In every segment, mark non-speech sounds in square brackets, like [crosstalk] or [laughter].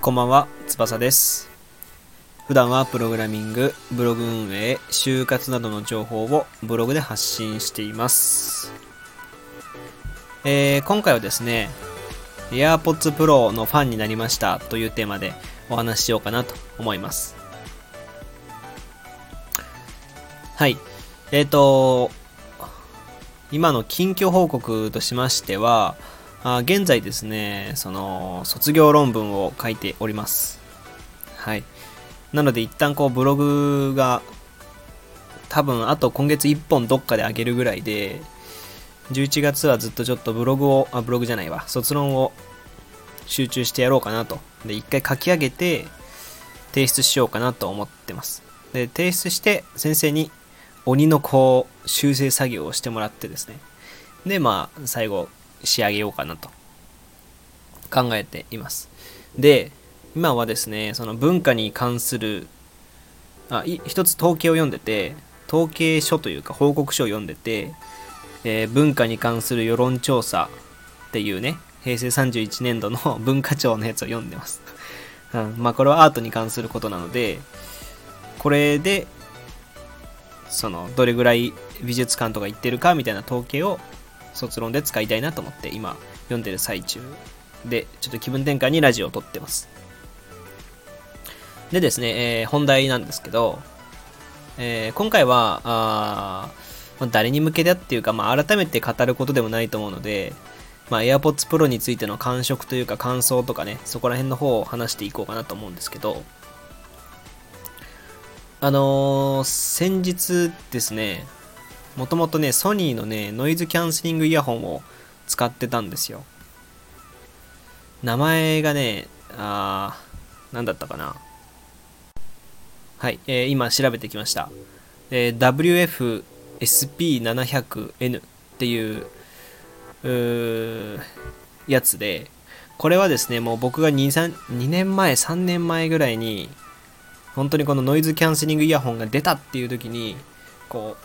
こんばんは、翼です。普段はプログラミング、ブログ運営、就活などの情報をブログで発信しています。えー今回はですね、AirPods Pro のファンになりましたというテーマでお話ししようかなと思います。はい。えっ、と、今の近況報告としましては、あ現在ですね、その、卒業論文を書いております。はい。なので一旦こうブログが多分あと今月1本どっかで上げるぐらいで、11月はずっとちょっとブログを、あ、ブログじゃないわ、卒論を集中してやろうかなと。で、一回書き上げて提出しようかなと思ってます。で、提出して先生に鬼のこう修正作業をしてもらってですね。で、まあ、最後仕上げようかなと考えています。で、今はですね、その文化に関する、あ、い一つ統計を読んでて、統計書というか報告書を読んでて、えー文化に関する世論調査っていうね、平成31年度の [laughs] 文化庁のやつを読んでます。うん、まあこれはアートに関することなので、これで、その、どれぐらい美術館とか行ってるかみたいな統計を卒論で使いたいなと思って今読んでる最中で、ちょっと気分転換にラジオを撮ってます。でですね、えー本題なんですけど、えー今回は、あまあ誰に向けてっていうか、まあ、改めて語ることでもないと思うので、まあ、AirPods Pro についての感触というか感想とかね、そこら辺の方を話していこうかなと思うんですけど、あのー先日ですね、もともとね、ソニーのね、ノイズキャンセリングイヤホンを使ってたんですよ。名前がね、あー、なんだったかな。はい、えー今調べてきました。えー WF-SP700N っていううやつで、これはですね、もう僕が 2, 3 2年前、3年前ぐらいに、本当にこのノイズキャンセリングイヤホンが出たっていう時に、こ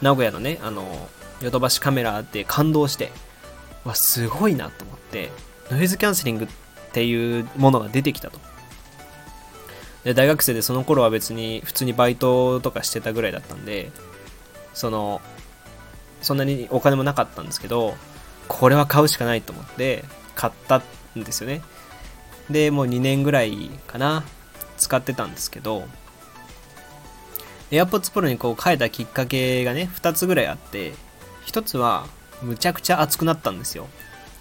う、名古屋のね、あの、ヨドバシカメラで感動して、わ、すごいなと思って、ノイズキャンセリングっていうものが出てきたと。で、大学生でその頃は別に普通にバイトとかしてたぐらいだったんで、その、そんなにお金もなかったんですけど、これは買うしかないと思って買ったんですよね。で、もう2年ぐらいかな、使ってたんですけど、AirPods Pro にこう変えたきっかけがね、2つぐらいあって、1つは、むちゃくちゃ熱くなったんですよ。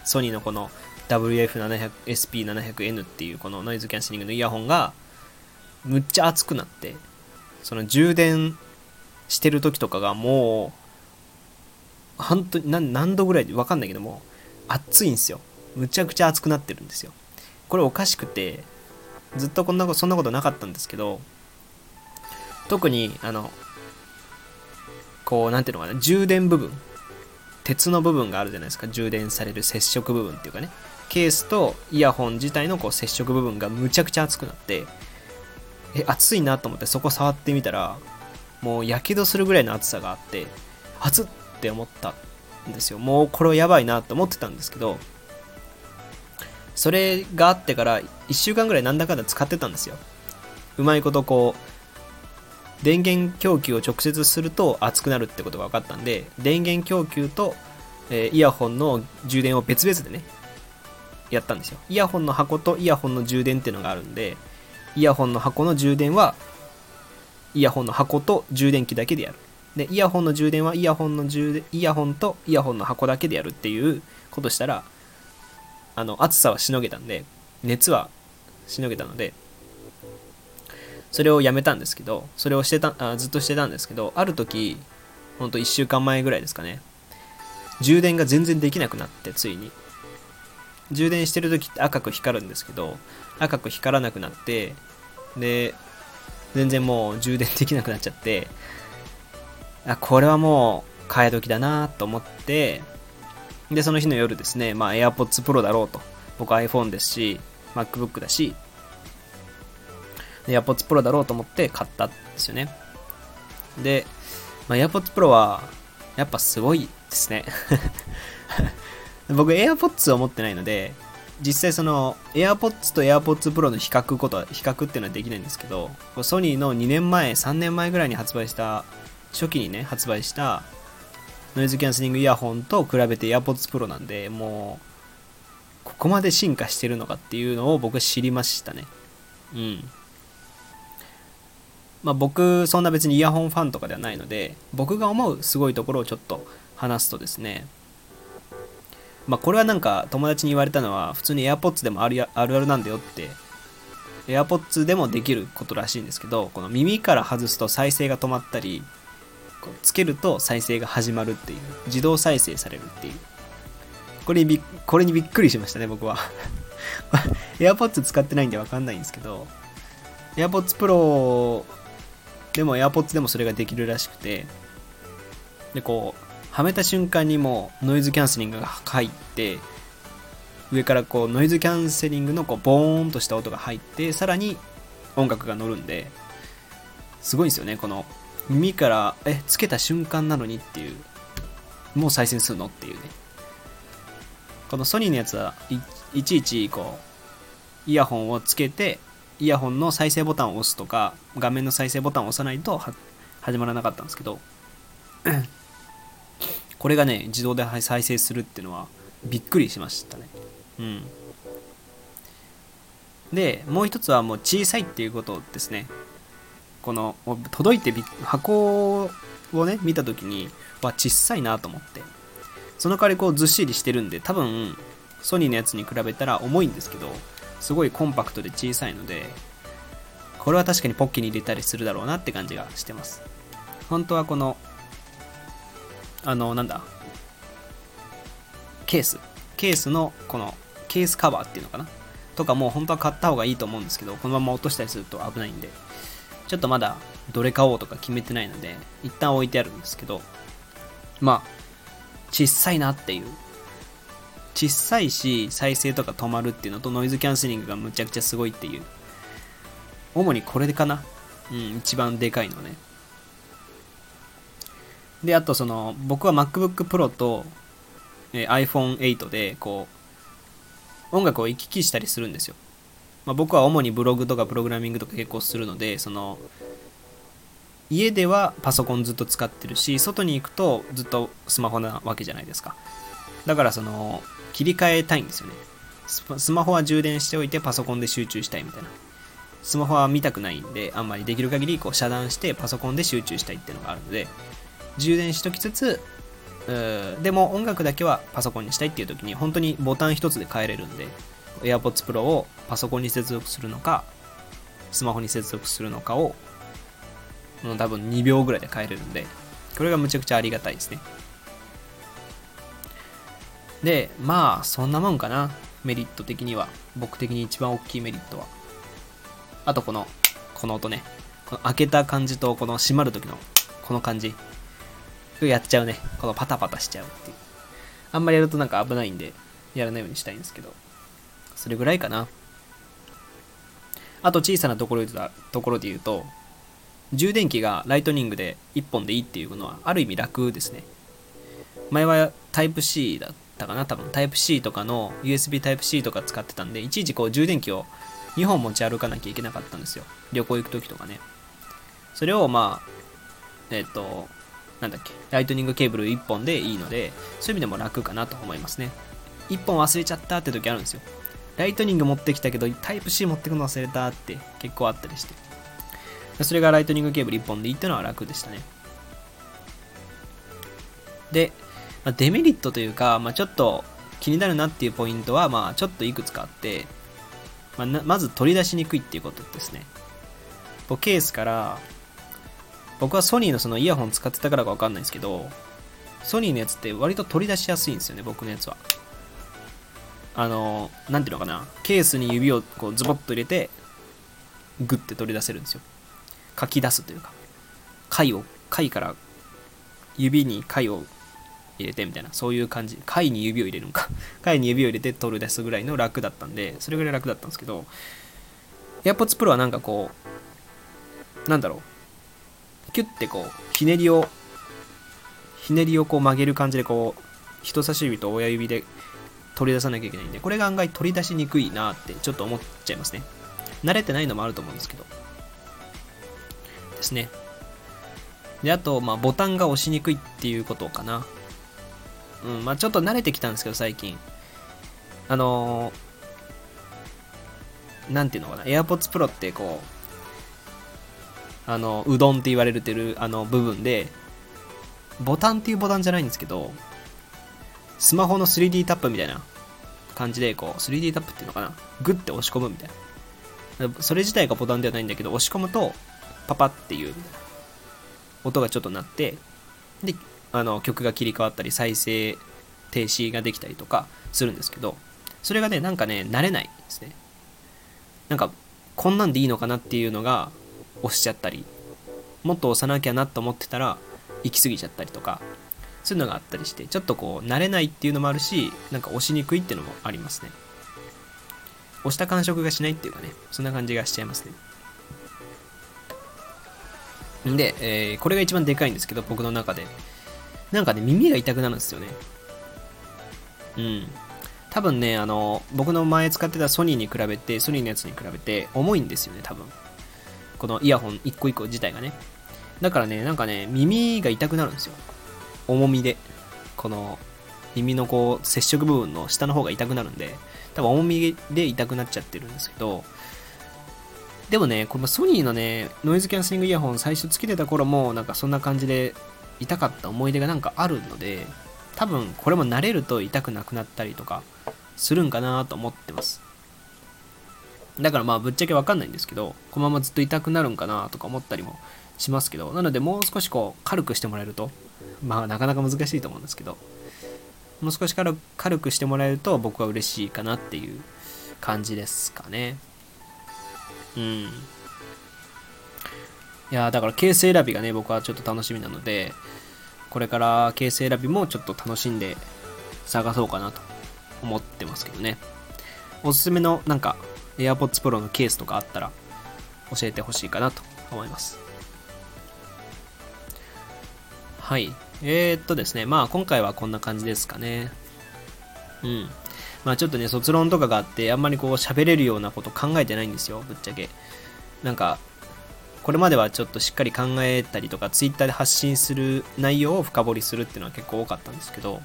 ソニーのこの WF700SP700N っていうこのノイズキャンセリングのイヤホンが、むっちゃ熱くなって、その充電してる時とかがもう、本当に何何度ぐらいで分かんないけども、熱いんですよ。むちゃくちゃ熱くなってるんですよ。これおかしくて、ずっとこんなこと、そんなことなかったんですけど、特に、あの、こう、なんていうのかな、充電部分、鉄の部分があるじゃないですか、充電される接触部分っていうかね、ケースとイヤホン自体のこう接触部分がむちゃくちゃ熱くなって、え、熱いなと思ってそこ触ってみたら、もうやけどするぐらいの熱さがあって、熱っって思ったんですよ。もうこれはやばいなと思ってたんですけど、それがあってから1週間ぐらいなんだかんだ使ってたんですよ。うまいことこう、電源供給を直接すると熱くなるってことが分かったんで、電源供給と、えイヤホンの充電を別々でね、やったんですよ。イヤホンの箱とイヤホンの充電っていうのがあるんで、イヤホンの箱の充電は、イヤホンの箱と充電器だけでやる。で、イヤホンの充電はイヤホンの充電、イヤホンとイヤホンの箱だけでやるっていうことしたら、あの、暑さはしのげたんで、熱はしのげたので、それをやめたんですけど、それをしてた、あずっとしてたんですけど、ある時、ほんと1週間前ぐらいですかね、充電が全然できなくなって、ついに。充電してる時って赤く光るんですけど、赤く光らなくなって、で、全然もう充電できなくなっちゃって、あ、これはもう替え時だなと思って、で、その日の夜ですね、まあ AirPods Pro だろうと。僕 iPhone ですし、MacBook だし、AirPods Pro だろうと思って買ったんですよね。で、まあ、AirPods Pro は、やっぱすごいですね [laughs] 僕 AirPods を持ってないので実際その AirPods と AirPods Pro の比較ことは比較っていうのはできないんですけどソニーの2年前3年前ぐらいに発売した初期にね発売したノイズキャンセリングイヤホンと比べて AirPods Pro なんでもうここまで進化してるのかっていうのを僕知りましたね。うん。まあ僕そんな別にイヤホンファンとかではないので僕が思うすごいところをちょっと話すとですね。まあこれはなんか友達に言われたのは普通に AirPods でもあるやあるあるなんだよって AirPods でもできることらしいんですけどこの耳から外すと再生が止まったりこうつけると再生が始まるっていう。自動再生されるっていう。これにびこれにびっくりしましたね僕は。[laughs] AirPods 使ってないんでわかんないんですけど。AirPods Pro でも AirPods でもそれができるらしくて。でこうはめた瞬間にもうノイズキャンセリングが入って上からこうノイズキャンセリングのこうボーンとした音が入ってさらに音楽が乗るんですごいんですよねこの耳からえつけた瞬間なのにっていうもう再生するのっていうね。このソニーのやつはいちいちこうイヤホンをつけてイヤホンの再生ボタンを押すとか画面の再生ボタンを押さないと始まらなかったんですけど [coughs] これがね自動で再生するっていうのはびっくりしましたね。うん。でもう一つはもう小さいっていうことですね。この届いて箱をね見た時にわ小さいなと思って。その代わりこうずっしりしてるんで多分ソニーのやつに比べたら重いんですけどすごいコンパクトで小さいのでこれは確かにポッケに入れたりするだろうなって感じがしてます。本当はこのあのなんだケース。ケースのこのケースカバーっていうのかな？とかも本当は買った方がいいと思うんですけどこのまま落としたりすると危ないんで。ちょっとまだどれ買おうとか決めてないので一旦置いてあるんですけどまあ小さいなっていう。小さいし再生とか止まるっていうのとノイズキャンセリングがむちゃくちゃすごいっていう。主にこれかな。うん一番でかいのね。であとその僕は MacBook Pro と、え iPhone8 でこう音楽を行き来したりするんですよ、まあ、僕は主にブログとかプログラミングとか結構するのでその家ではパソコンずっと使ってるし外に行くとずっとスマホなわけじゃないですか。だからその切り替えたいんですよね。スマホは充電しておいてパソコンで集中したいみたいな。スマホは見たくないんであんまりできる限りこう遮断してパソコンで集中したいっていうのがあるので充電しときつつでも音楽だけはパソコンにしたいっていう時に本当にボタン一つで変えれるんで AirPods Pro をパソコンに接続するのかスマホに接続するのかをもう多分2秒ぐらいで変えれるんでこれがむちゃくちゃありがたいですね。でまあそんなもんかな。メリット的には。僕的に一番大きいメリットは。あとこのこの音ね。この開けた感じとこの閉まる時のこの感じ。やっちゃうね。このパタパタしちゃうっていう。あんまりやるとなんか危ないんでやらないようにしたいんですけど。それぐらいかな。あと小さなところでところで言うと充電器がライトニングで1本でいいっていうのはある意味楽ですね。前はタイプ C だったかな多分。タイプ C とかの USB タイプ C とか使ってたんでいちいちこう充電器を2本持ち歩かなきゃいけなかったんですよ。旅行行く時とかね。それをまあえっ、ー、となんだっけライトニングケーブル1本でいいのでそういう意味でも楽かなと思いますね。1本忘れちゃったって時あるんですよ。ライトニング持ってきたけどタイプ C 持ってくの忘れたって結構あったりして。それがライトニングケーブル1本でいいってのは楽でしたね。で、まあ、デメリットというか、まあ、ちょっと気になるなっていうポイントは、まあ、ちょっといくつかあって、まあ、まず取り出しにくいっていうことですね。ケースから僕はソニーのそのイヤホン使ってたからかわかんないですけどソニーのやつって割と取り出しやすいんですよね僕のやつは。あの何ていうのかな。ケースに指をこうズボッと入れてグッて取り出せるんですよ。書き出すというか。貝を貝から指に貝を入れてみたいな。そういう感じ。貝に指を入れるんか。[laughs] 貝に指を入れて取り出すぐらいの楽だったんでそれぐらい楽だったんですけど AirPods Pro はなんかこうなんだろう。キュッてこうひねりをひねりをこう曲げる感じでこう人差し指と親指で取り出さなきゃいけないんでこれが案外取り出しにくいなってちょっと思っちゃいますね。慣れてないのもあると思うんですけど。ですね。であと、まあ、ボタンが押しにくいっていうことかな。うんまあちょっと慣れてきたんですけど最近。あのー、なんていうのかな。AirPods Pro ってこうあのうどんって言われてるあの部分でボタンっていうボタンじゃないんですけどスマホの 3D タップみたいな感じでこう 3D タップっていうのかな？グッて押し込むみたいな。それ自体がボタンではないんだけど押し込むとパパっていう音がちょっと鳴ってであの曲が切り替わったり再生停止ができたりとかするんですけどそれがねなんかね慣れないですね。なんかこんなんでいいのかなっていうのが押しちゃったりもっと押さなきゃなと思ってたら行き過ぎちゃったりとかそういうのがあったりしてちょっとこう慣れないっていうのもあるしなんか押しにくいっていうのもありますね。押した感触がしないっていうかねそんな感じがしちゃいますね。んで、えー、これが一番でかいんですけど僕の中で。なんかね耳が痛くなるんですよね。うん。多分ねあの僕の前使ってたソニーに比べてソニーのやつに比べて重いんですよね多分。このイヤホン一個一個自体がね。だからねなんかね耳が痛くなるんですよ。重みでこの耳のこう接触部分の下の方が痛くなるんで多分重みで痛くなっちゃってるんですけどでもねこのソニーのねノイズキャンセリングイヤホン最初つけてた頃もなんかそんな感じで痛かった思い出がなんかあるので多分これも慣れると痛くなくなったりとかするんかなと思ってます。だからまあぶっちゃけわかんないんですけどこのままずっと痛くなるんかなとか思ったりもしますけどなのでもう少しこう軽くしてもらえるとまあなかなか難しいと思うんですけどもう少し軽くしてもらえると僕は嬉しいかなっていう感じですかね。うん。いやだからケース選びがね僕はちょっと楽しみなのでこれからケース選びもちょっと楽しんで探そうかなと思ってますけどね。おすすめのなんか AirPods Pro のケースとかあったら教えてほしいかなと思いますはいえー、っとですね、まあ今回はこんな感じですかね。うん。まあちょっとね、卒論とかがあって、あんまりこう喋れるようなこと考えてないんですよ、ぶっちゃけ。なんか、これまではちょっとしっかり考えたりとか、Twitter で発信する内容を深掘りするっていうのは結構多かったんですけど、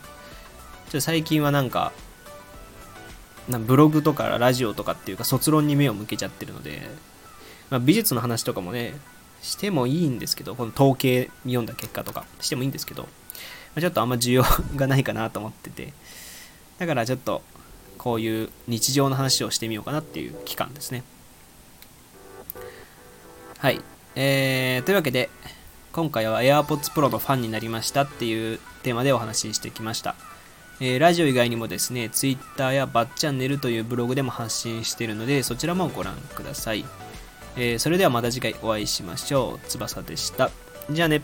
ちょ最近はなんか、なブログとかラジオとかっていうか卒論に目を向けちゃってるので、まあ、美術の話とかもね、してもいいんですけど、この統計読んだ結果とかしてもいいんですけど、ちょっとあんま需要がないかなと思ってて、だからちょっとこういう日常の話をしてみようかなっていう期間ですね。はい。えー、というわけで、今回は AirPods Pro のファンになりましたっていうテーマでお話ししてきました。えー、ラジオ以外にもですね、Twitter やバッチャンネルというブログでも発信しているので、そちらもご覧ください。えー、それではまた次回お会いしましょう。翼でした。じゃあね。